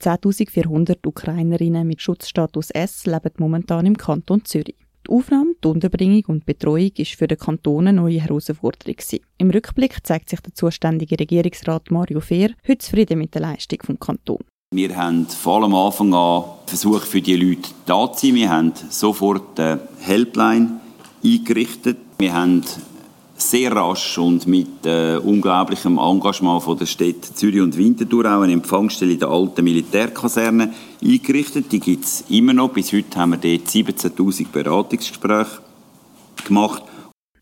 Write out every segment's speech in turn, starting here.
10.400 Ukrainerinnen mit Schutzstatus S leben momentan im Kanton Zürich. Die Aufnahme, die Unterbringung und Betreuung ist für den Kanton eine neue Herausforderung. Im Rückblick zeigt sich der zuständige Regierungsrat Mario Fehr heute zufrieden mit der Leistung des Kantons. Wir haben vor allem am Anfang an versucht, für die Leute da zu sein. Wir haben sofort eine Helpline eingerichtet. Wir haben sehr rasch und mit äh, unglaublichem Engagement von der Städte Zürich und Winterthur auch eine Empfangsstelle in der alten Militärkaserne eingerichtet. Die gibt es immer noch. Bis heute haben wir dort 17'000 Beratungsgespräche gemacht.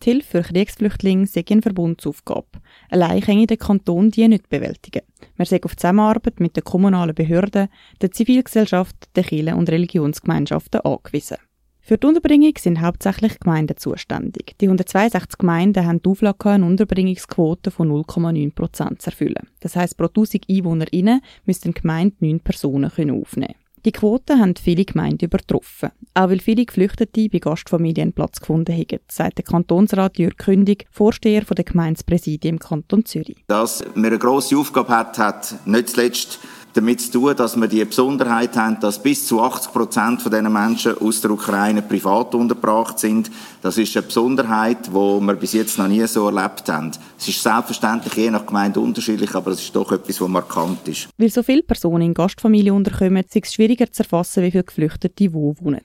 Die Hilfe für Kriegsflüchtlinge sei eine Verbundsaufgabe. Allein kann der Kanton die nicht bewältigen. Man sei auf Zusammenarbeit mit den kommunalen Behörden, der Zivilgesellschaft, den Kirchen und Religionsgemeinschaften angewiesen. Für die Unterbringung sind hauptsächlich Gemeinden zuständig. Die 162 Gemeinden haben die Auflage, eine Unterbringungsquote von 0,9 Prozent zu erfüllen. Das heisst, pro 1000 EinwohnerInnen müssten Gemeinde 9 Personen aufnehmen können. Die Quote haben viele Gemeinden übertroffen. Auch weil viele Geflüchtete bei Gastfamilien Platz gefunden haben, sagt der Kantonsrat Jürg Kündig, Vorsteher der Gemeindepräsidien im Kanton Zürich. Dass wir eine grosse Aufgabe hat, hat nicht zuletzt damit zu tun, dass wir die Besonderheit haben, dass bis zu 80 Prozent von diesen Menschen aus der Ukraine privat untergebracht sind. Das ist eine Besonderheit, die wir bis jetzt noch nie so erlebt haben. Es ist selbstverständlich je nach Gemeinde unterschiedlich, aber es ist doch etwas, was markant ist. Weil so viele Personen in Gastfamilien unterkommen, ist es schwieriger zu erfassen, wie viele Geflüchtete wo wohnen.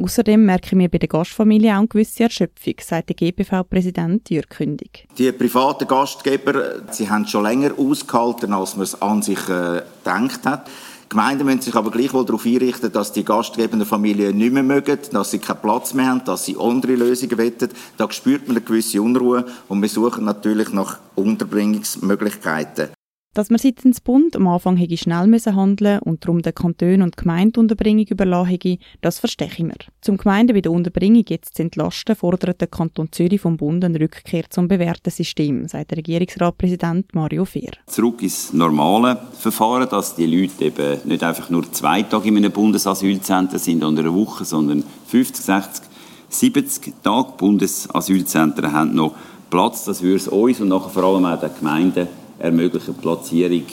Außerdem merken wir bei der Gastfamilie auch eine gewisse Erschöpfung, sagt der GBV-Präsident Jürg Kündig. Die privaten Gastgeber, sie haben schon länger ausgehalten, als man es an sich äh, gedacht hat. Die Gemeinden müssen sich aber gleichwohl darauf einrichten, dass die gastgebenden Familien nicht mehr mögen, dass sie keinen Platz mehr haben, dass sie andere Lösungen wollen. Da spürt man eine gewisse Unruhe und wir suchen natürlich nach Unterbringungsmöglichkeiten. Dass man seitens Bund am Anfang hätte schnell müssen handeln und darum den Kanton und Gemeinde Unterbringung überlassen hätte, das verstehe ich mir. Zum Gemeinden bei der Unterbringung jetzt zu entlasten, fordert der Kanton Zürich vom Bund eine Rückkehr zum bewährten System, sagt der Regierungsratpräsident Mario Fehr. Zurück ins normale Verfahren, dass die Leute eben nicht einfach nur zwei Tage in einem Bundesasylzentrum sind oder eine Woche, sondern 50, 60, 70 Tage. Bundesasylzentren haben noch Platz. Das würde es uns und nachher vor allem auch den Gemeinden ermöglichen, Platzierung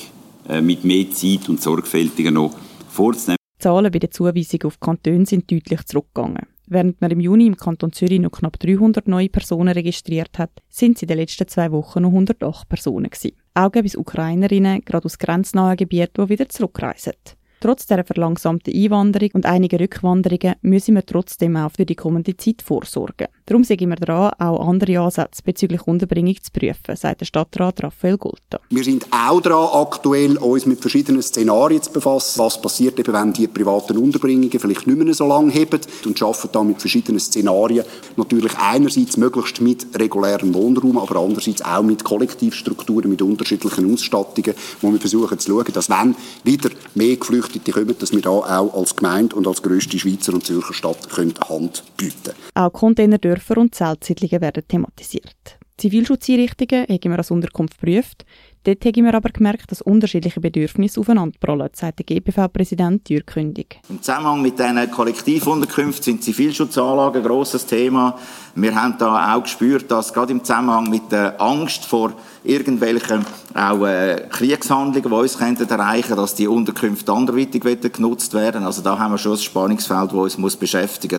äh, mit mehr Zeit und sorgfältiger noch vorzunehmen. Die Zahlen bei der Zuweisung auf Kantone sind deutlich zurückgegangen. Während man im Juni im Kanton Zürich noch knapp 300 neue Personen registriert hat, sind es in den letzten zwei Wochen noch 108 Personen gewesen. Auch gibt es Ukrainerinnen, gerade aus grenznahen Gebieten, die wieder zurückreisen. Trotz der verlangsamten Einwanderung und einiger Rückwanderungen müssen wir trotzdem auch für die kommende Zeit vorsorgen. Darum sind wir dran, auch andere Ansätze bezüglich Unterbringung zu prüfen, sagt der Stadtrat Raphael Gulta. Wir sind auch dran, aktuell uns mit verschiedenen Szenarien zu befassen. Was passiert eben, wenn die privaten Unterbringungen vielleicht nicht mehr so lange heben und arbeiten da mit verschiedenen Szenarien. Natürlich einerseits möglichst mit regulärem Wohnraum, aber andererseits auch mit Kollektivstrukturen, mit unterschiedlichen Ausstattungen, wo wir versuchen zu schauen, dass wenn wieder mehr Geflüchtete Geflüchtete kommen, dass wir da auch als Gemeinde und als grösste Schweizer und Zürcher Stadt können Hand bieten Auch Containerdörfer und Zeltsiedlungen werden thematisiert. Zivilschutzeinrichtungen haben wir als Unterkunft geprüft. Dort haben wir aber gemerkt, dass unterschiedliche Bedürfnisse aufeinanderprallen, sagt der GBV-Präsident Jürg Kündig. Im Zusammenhang mit diesen Kollektivunterkünften sind Zivilschutzanlagen ein grosses Thema. Wir haben da auch gespürt, dass gerade im Zusammenhang mit der Angst vor irgendwelchen auch äh, Kriegshandlungen, die uns könnten erreichen dass die Unterkünfte anderweitig genutzt werden. Also da haben wir schon ein Spannungsfeld, das uns muss beschäftigen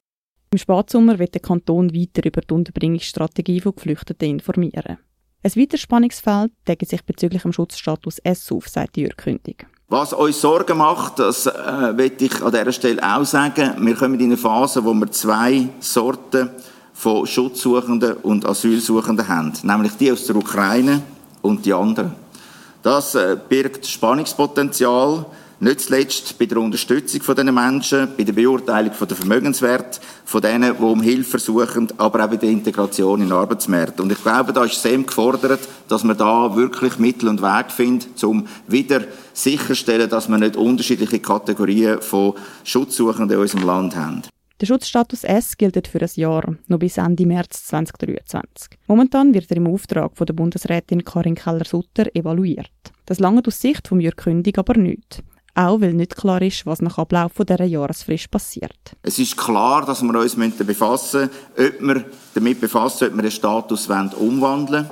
Im Spatsommer wird der Kanton weiter über die Unterbringungsstrategie von Geflüchteten informieren. Ein weiteres Spannungsfeld deckt sich bezüglich dem Schutzstatus S auf, sagt Jürg Kündig. Was uns Sorgen macht, das äh, will ich an dieser Stelle auch sagen, wir kommen in eine Phase, wo wir zwei Sorten von Schutzsuchenden und Asylsuchenden haben, nämlich die aus der Ukraine und die anderen. Das äh, birgt Spannungspotenzial, nicht zuletzt bei der Unterstützung von diesen Menschen, bei der Beurteilung von der Vermögenswert von denen, die um Hilfe suchen, aber auch bei der Integration in den Arbeitsmarkt. Und ich glaube, da ist SEM gefordert, dass man da wirklich Mittel und Weg findet, um wieder sicherzustellen, dass wir nicht unterschiedliche Kategorien von Schutzsuchenden in unserem Land haben. Der Schutzstatus S gilt für ein Jahr, noch bis Ende März 2023. Momentan wird er im Auftrag von der Bundesrätin Karin Keller-Sutter evaluiert. Das lange aus Sicht vom Jürg Kündig aber nicht. Auch weil nicht klar ist, was nach Ablauf dieser Jahresfrist passiert. Es ist klar, dass wir uns befassen müssen, ob wir damit befassen, ob wir den Status umwandeln wollen.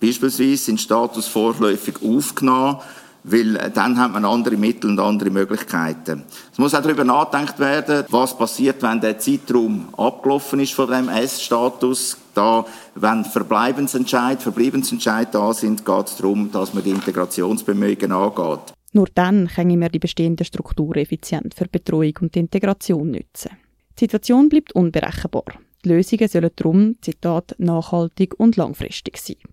Beispielsweise sind Status vorläufig aufgenommen weil äh, dann hat man andere Mittel und andere Möglichkeiten. Es muss auch darüber nachgedacht werden, was passiert, wenn der Zeitraum abgelaufen ist von dem S-Status. Da, wenn Verbleibensentscheid, Verbleibensentscheid da sind, geht es darum, dass man die Integrationsbemühungen angeht. Nur dann können wir die bestehenden Strukturen effizient für Betreuung und Integration nutzen. Die Situation bleibt unberechenbar. Die Lösungen sollen darum, Zitat, nachhaltig und langfristig sein.